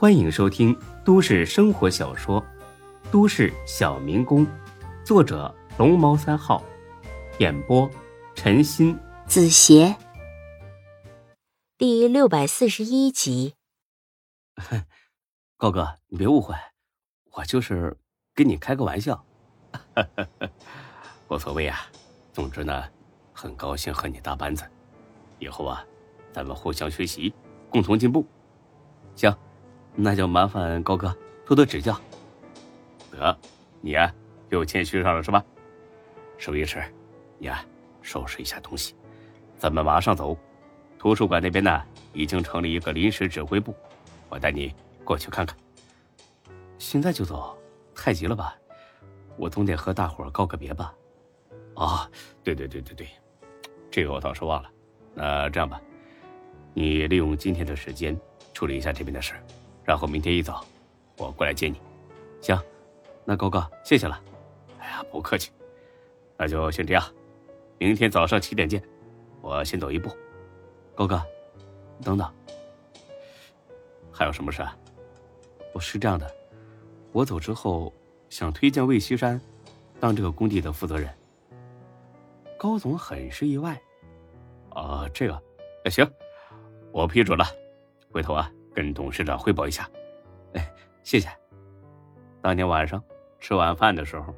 欢迎收听都市生活小说《都市小民工》，作者龙猫三号，演播陈鑫、子邪，第六百四十一集。高哥，你别误会，我就是跟你开个玩笑，无所谓啊。总之呢，很高兴和你搭班子，以后啊，咱们互相学习，共同进步。行。那就麻烦高哥多多指教。得，你呀又谦虚上了是吧？守一时，你呀收拾一下东西，咱们马上走。图书馆那边呢已经成立一个临时指挥部，我带你过去看看。现在就走？太急了吧？我总得和大伙告个别吧。啊，对对对对对，这个我倒是忘了。那这样吧，你利用今天的时间处理一下这边的事。然后明天一早，我过来接你。行，那高哥谢谢了。哎呀，不客气。那就先这样，明天早上七点见。我先走一步。高哥，等等，还有什么事啊？我是这样的，我走之后想推荐魏西山当这个工地的负责人。高总很是意外。啊，这个，那行，我批准了。回头啊。跟董事长汇报一下，哎，谢谢。当天晚上吃晚饭的时候，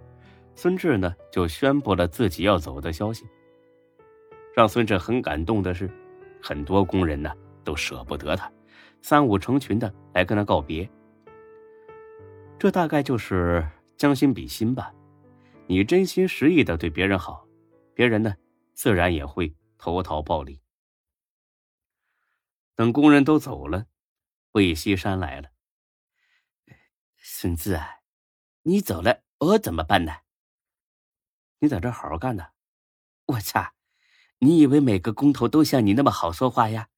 孙志呢就宣布了自己要走的消息。让孙志很感动的是，很多工人呢都舍不得他，三五成群的来跟他告别。这大概就是将心比心吧。你真心实意的对别人好，别人呢自然也会投桃报李。等工人都走了。魏西山来了，孙子啊，你走了，我怎么办呢？你在这好好干呢。我操，你以为每个工头都像你那么好说话呀？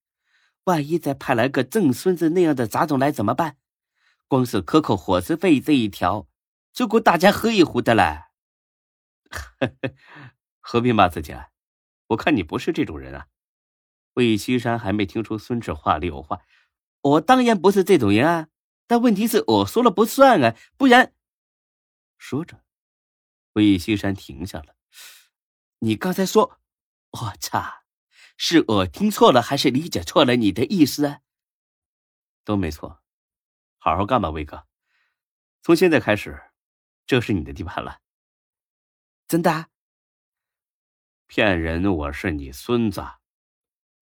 万一再派来个郑孙子那样的杂种来怎么办？光是克扣伙食费这一条，就够大家喝一壶的了。何必骂自己啊？我看你不是这种人啊。魏西山还没听出孙志话里有话。我当然不是这种人啊，但问题是我说了不算啊，不然。说着，魏西山停下了。你刚才说，我操，是我听错了，还是理解错了你的意思啊？都没错，好好干吧，魏哥。从现在开始，这是你的地盘了。真的？骗人！我是你孙子，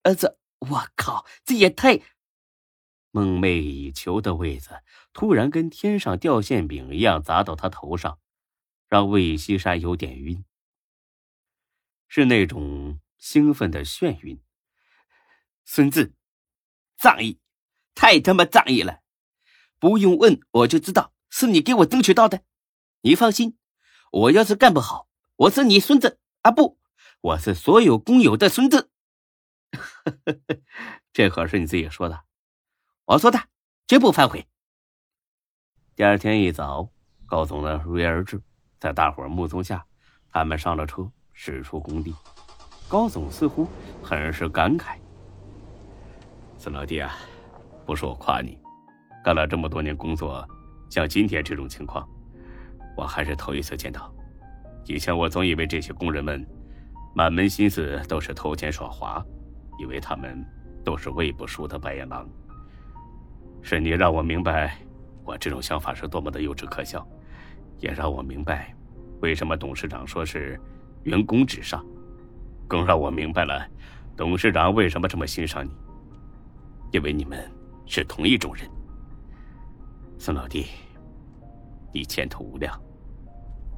儿子！我靠，这也太……梦寐以求的位子突然跟天上掉馅饼一样砸到他头上，让魏西山有点晕，是那种兴奋的眩晕。孙子，仗义，太他妈仗义了！不用问我就知道是你给我争取到的。你放心，我要是干不好，我是你孙子啊！不，我是所有工友的孙子。这可是你自己说的。我说的，绝不反悔。第二天一早，高总呢如约而至，在大伙目送下，他们上了车，驶出工地。高总似乎很是感慨：“孙老弟啊，不是我夸你，干了这么多年工作，像今天这种情况，我还是头一次见到。以前我总以为这些工人们满门心思都是偷奸耍滑，以为他们都是喂不熟的白眼狼。”是你让我明白，我这种想法是多么的幼稚可笑，也让我明白，为什么董事长说是员工至上，更让我明白了，董事长为什么这么欣赏你，因为你们是同一种人。孙老弟，你前途无量，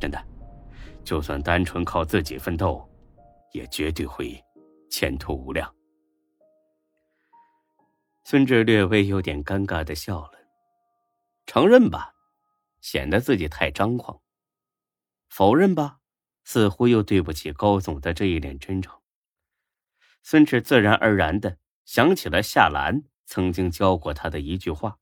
真的，就算单纯靠自己奋斗，也绝对会前途无量。孙志略微有点尴尬的笑了，承认吧，显得自己太张狂；否认吧，似乎又对不起高总的这一脸真诚。孙志自然而然的想起了夏兰曾经教过他的一句话：“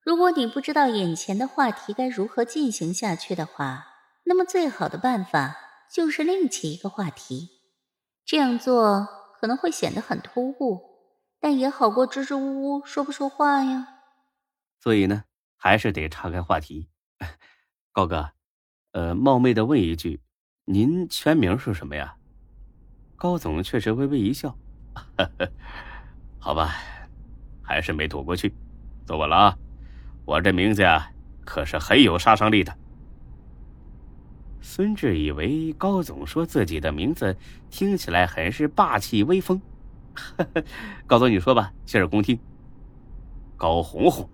如果你不知道眼前的话题该如何进行下去的话，那么最好的办法就是另起一个话题。这样做可能会显得很突兀。”但也好过支支吾吾说不出话呀。所以呢，还是得岔开话题。高哥，呃，冒昧的问一句，您全名是什么呀？高总却是微微一笑，好吧，还是没躲过去。坐稳了啊，我这名字呀，可是很有杀伤力的。孙志以为高总说自己的名字听起来很是霸气威风，高总你说吧，洗耳恭听。高红红，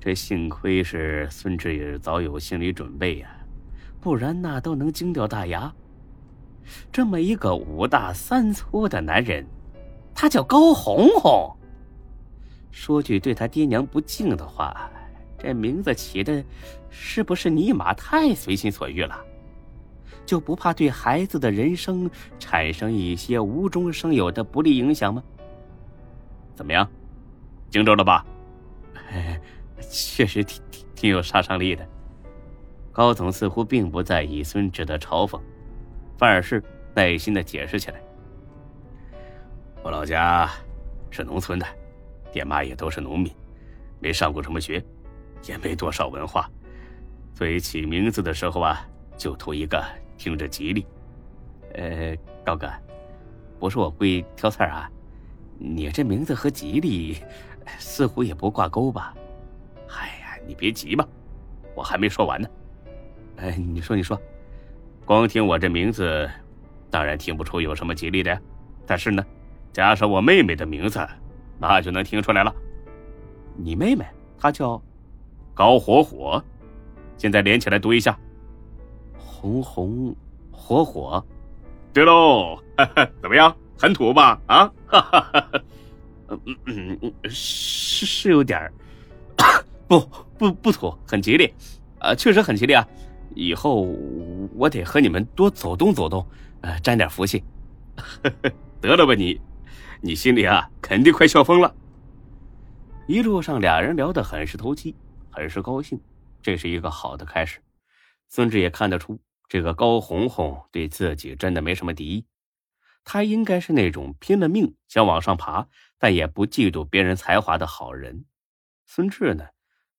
这幸亏是孙志也早有心理准备呀，不然那都能惊掉大牙。这么一个五大三粗的男人，他叫高红红。说句对他爹娘不敬的话，这名字起的，是不是尼玛太随心所欲了？就不怕对孩子的人生产生一些无中生有的不利影响吗？怎么样，惊着了吧？确实挺挺挺有杀伤力的。高总似乎并不在意孙志的嘲讽，反而是耐心的解释起来：“我老家是农村的。”爹妈也都是农民，没上过什么学，也没多少文化，所以起名字的时候啊，就图一个听着吉利。呃，高哥，不是我故意挑刺儿啊，你这名字和吉利似乎也不挂钩吧？哎呀，你别急嘛，我还没说完呢。哎，你说你说，光听我这名字，当然听不出有什么吉利的呀，但是呢，加上我妹妹的名字。那就能听出来了，你妹妹她叫高火火，现在连起来读一下，红红火火，对喽，怎么样，很土吧？啊，嗯嗯嗯，是是有点儿，不不不土，很吉利，啊，确实很吉利啊！以后我得和你们多走动走动，呃，沾点福气，得了吧你。你心里啊，肯定快笑疯了。一路上，俩人聊得很是投机，很是高兴，这是一个好的开始。孙志也看得出，这个高红红对自己真的没什么敌意，他应该是那种拼了命想往上爬，但也不嫉妒别人才华的好人。孙志呢，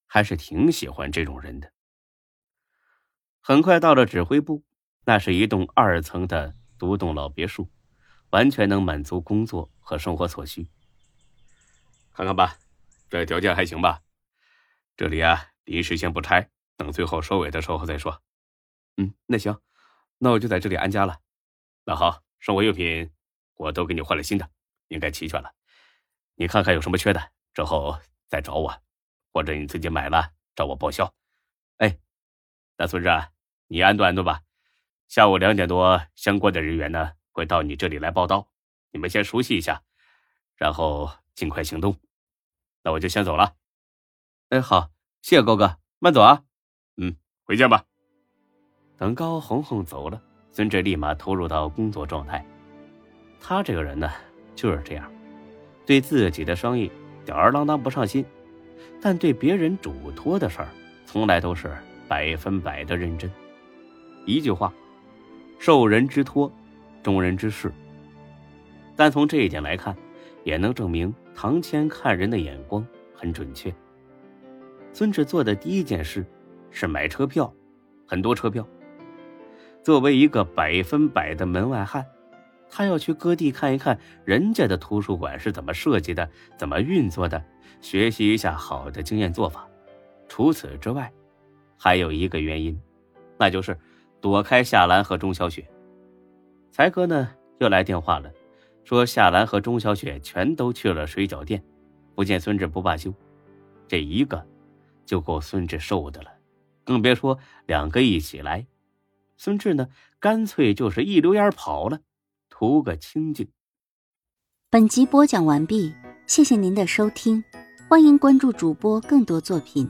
还是挺喜欢这种人的。很快到了指挥部，那是一栋二层的独栋老别墅。完全能满足工作和生活所需。看看吧，这条件还行吧？这里啊，临时先不拆，等最后收尾的时候再说。嗯，那行，那我就在这里安家了。那好，生活用品我都给你换了新的，应该齐全了。你看看有什么缺的，之后再找我，或者你自己买了找我报销。哎，大孙子，你安顿安顿吧。下午两点多，相关的人员呢？会到你这里来报道，你们先熟悉一下，然后尽快行动。那我就先走了。哎，好，谢谢高哥，慢走啊。嗯，回见吧。等高红红走了，孙志立马投入到工作状态。他这个人呢，就是这样，对自己的生意吊儿郎当不上心，但对别人嘱托的事儿，从来都是百分百的认真。一句话，受人之托。忠人之事，但从这一点来看，也能证明唐谦看人的眼光很准确。孙志做的第一件事是买车票，很多车票。作为一个百分百的门外汉，他要去各地看一看人家的图书馆是怎么设计的，怎么运作的，学习一下好的经验做法。除此之外，还有一个原因，那就是躲开夏兰和钟小雪。才哥呢又来电话了，说夏兰和钟小雪全都去了水饺店，不见孙志不罢休。这一个就够孙志受的了，更别说两个一起来。孙志呢，干脆就是一溜烟跑了，图个清静。本集播讲完毕，谢谢您的收听，欢迎关注主播更多作品。